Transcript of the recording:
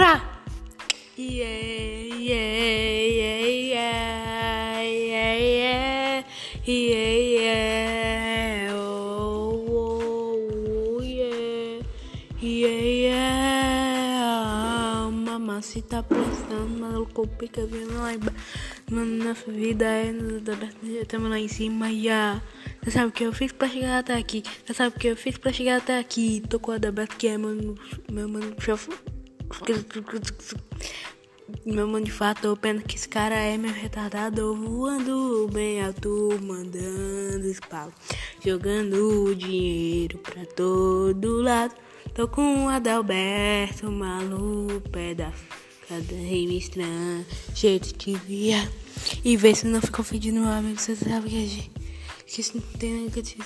Rá! Yeah, yeah, yeah, yeah, yeah, yeah, yeah, yeah, oh, oh, oh, yeah, yeah, yeah. Mamacita pressão, maluco, pica, vindo lá embaixo. Nossa vida é. Estamos lá em cima, já. Você sabe o que eu fiz pra chegar até aqui? Você sabe o que eu fiz pra chegar até aqui? Tô com a da que é, mano. Meu mano, chefe. Meu mano de fato, pena que esse cara é meu retardado Voando bem alto, mandando espalo Jogando dinheiro pra todo lado. Tô com o Adalberto, maluco, pedaço Cada revista, jeito de via E vê se não ficou ofendido meu amigo Você sabe que a gente Que isso não tem negativo